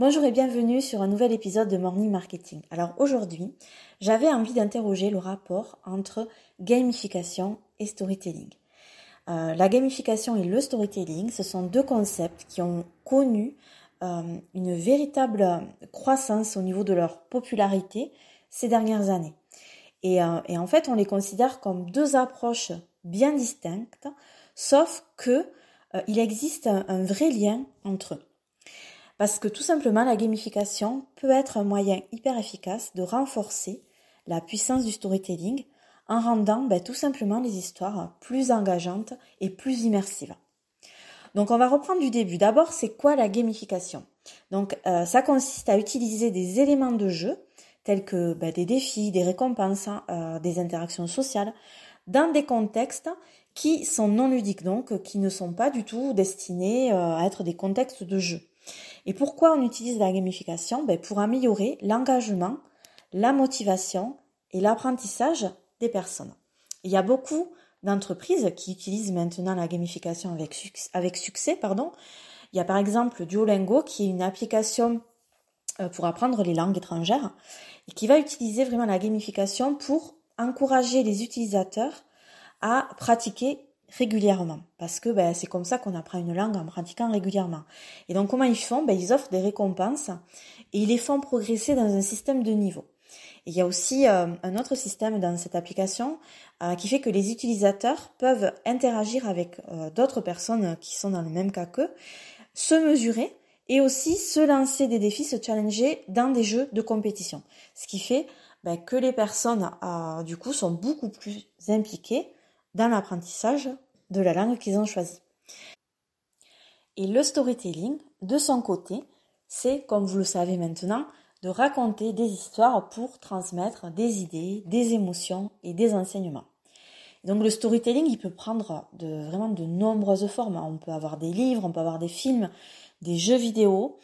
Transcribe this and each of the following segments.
Bonjour et bienvenue sur un nouvel épisode de Morning Marketing. Alors aujourd'hui, j'avais envie d'interroger le rapport entre gamification et storytelling. Euh, la gamification et le storytelling, ce sont deux concepts qui ont connu euh, une véritable croissance au niveau de leur popularité ces dernières années. Et, euh, en fait, on les considère comme deux approches bien distinctes, sauf que il existe un vrai lien entre eux. Parce que tout simplement, la gamification peut être un moyen hyper efficace de renforcer la puissance du storytelling en rendant ben, tout simplement les histoires plus engageantes et plus immersives. Donc on va reprendre du début. D'abord, c'est quoi la gamification? Donc euh, ça consiste à utiliser des éléments de jeu tels que ben, des défis, des récompenses, euh, des interactions sociales dans des contextes qui sont non ludiques, donc qui ne sont pas du tout destinés euh, à être des contextes de jeu. Et pourquoi on utilise la gamification? Ben Pour améliorer l'engagement, la motivation et l'apprentissage des personnes. Il y a beaucoup d'entreprises qui utilisent maintenant la gamification avec, succès. Il y a par exemple Duolingo qui est une application euh, pour apprendre les langues étrangères et qui va utiliser vraiment la gamification pour encourager les utilisateurs à pratiquer régulièrement parce que ben, c'est comme ça qu'on apprend une langue en pratiquant régulièrement. Et donc comment ils font? Ben, Ils offrent des récompenses et ils les font progresser dans un système de niveau. il y a aussi euh, un autre système dans cette application euh, qui fait que les utilisateurs peuvent interagir avec euh, d'autres personnes qui sont dans le même cas qu'eux, se mesurer et aussi se lancer des défis, se challenger dans des jeux de compétition. Ce qui fait ben, que les personnes du coup sont beaucoup plus impliquées dans l'apprentissage de la langue qu'ils ont choisie. Et le storytelling, de son côté, c'est, comme vous le savez maintenant, de raconter des histoires pour transmettre des idées, des émotions et des enseignements. donc le storytelling, il peut prendre vraiment de nombreuses formes. On peut avoir des livres, on peut avoir des films, des jeux vidéo.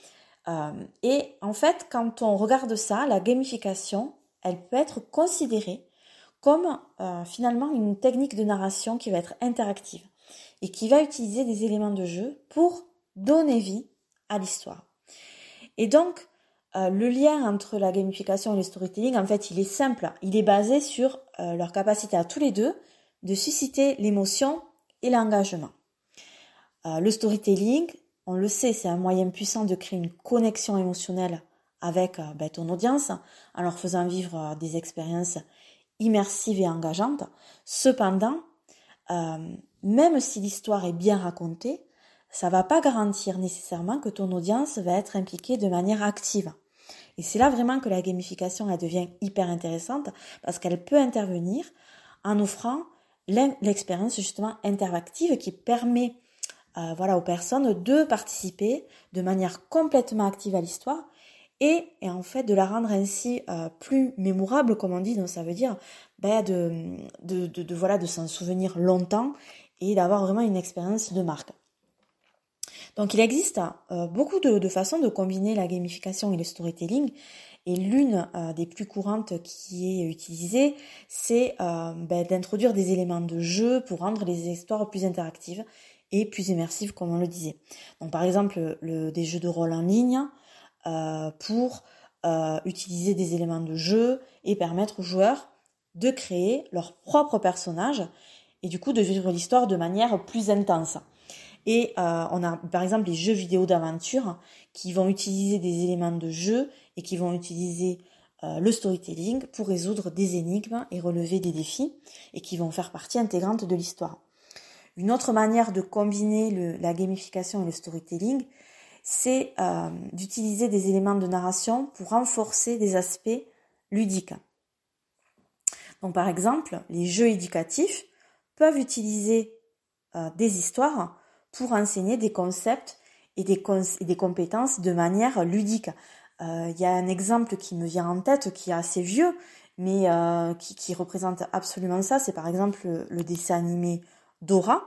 Euh, et en fait, quand on regarde ça, la gamification, elle peut être considérée comme euh, finalement une technique de narration qui va être interactive et qui va utiliser des éléments de jeu pour donner vie à l'histoire. Et donc, euh, le lien entre la gamification et le storytelling, en fait, il est simple. Il est basé sur euh, leur capacité à tous les deux de susciter l'émotion et l'engagement. le storytelling, on le sait, c'est un moyen puissant de créer une connexion émotionnelle avec ben, ton audience en leur faisant vivre des expériences immersive et engageante. Cependant, euh, même si l'histoire est bien racontée, ça va pas garantir nécessairement que ton audience va être impliquée de manière active. Et c'est là vraiment que la gamification elle devient hyper intéressante parce qu'elle peut intervenir en offrant l'expérience justement interactive qui permet euh, voilà aux personnes de participer de manière complètement active à l'histoire et, en fait de la rendre ainsi euh, plus mémorable, comme on dit. Donc ça veut dire ben, de, de, de, voilà de s'en souvenir longtemps et d'avoir vraiment une expérience de marque. Donc il existe euh, beaucoup de, de, façons de combiner la gamification et le storytelling. Et l'une euh, des plus courantes qui est utilisée, c'est ben, d'introduire des éléments de jeu pour rendre les histoires plus interactives et plus immersives, comme on le disait. Donc par exemple, le, des jeux de rôle en ligne, euh, pour euh, utiliser des éléments de jeu et permettre aux joueurs de créer leur propre personnage et du coup de vivre l'histoire de manière plus intense. Et euh, on a par exemple les jeux vidéo d'aventure qui vont utiliser des éléments de jeu et qui vont utiliser le storytelling pour résoudre des énigmes et relever des défis et qui vont faire partie intégrante de l'histoire. Une autre manière de combiner la gamification et le storytelling, c'est euh, d'utiliser des éléments de narration pour renforcer des aspects ludiques. Donc par exemple, les jeux éducatifs peuvent utiliser euh, des histoires pour enseigner des concepts et des, compétences de manière ludique. Euh, il y a un exemple qui me vient en tête qui est assez vieux, mais qui, représente absolument ça. C'est par exemple le dessin animé Dora,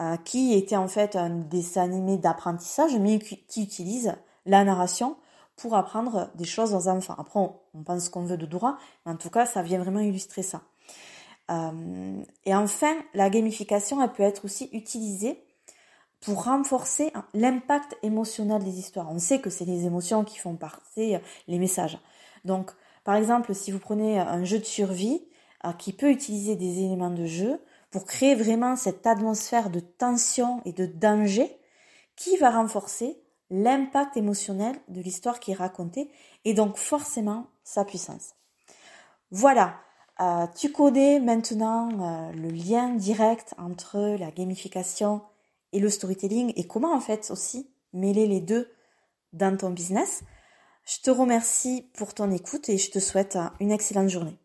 euh, qui était en fait un dessin animé d'apprentissage, mais qui, utilise la narration pour apprendre des choses aux enfants. Après, on, pense qu'on veut de Dora, mais en tout cas, ça vient vraiment illustrer ça. Euh, et enfin, la gamification, elle peut être aussi utilisée pour renforcer l'impact émotionnel des histoires. On sait que c'est les émotions qui font passer les messages. Donc, par exemple, si vous prenez un jeu de survie euh, qui peut utiliser des éléments de jeu pour créer vraiment cette atmosphère de tension et de danger qui va renforcer l'impact émotionnel de l'histoire qui est racontée et donc forcément sa puissance. Voilà, euh, tu connais maintenant euh, le lien direct entre la gamification et le storytelling et comment en fait aussi mêler les deux dans ton business. Je te remercie pour ton écoute et je te souhaite une excellente journée.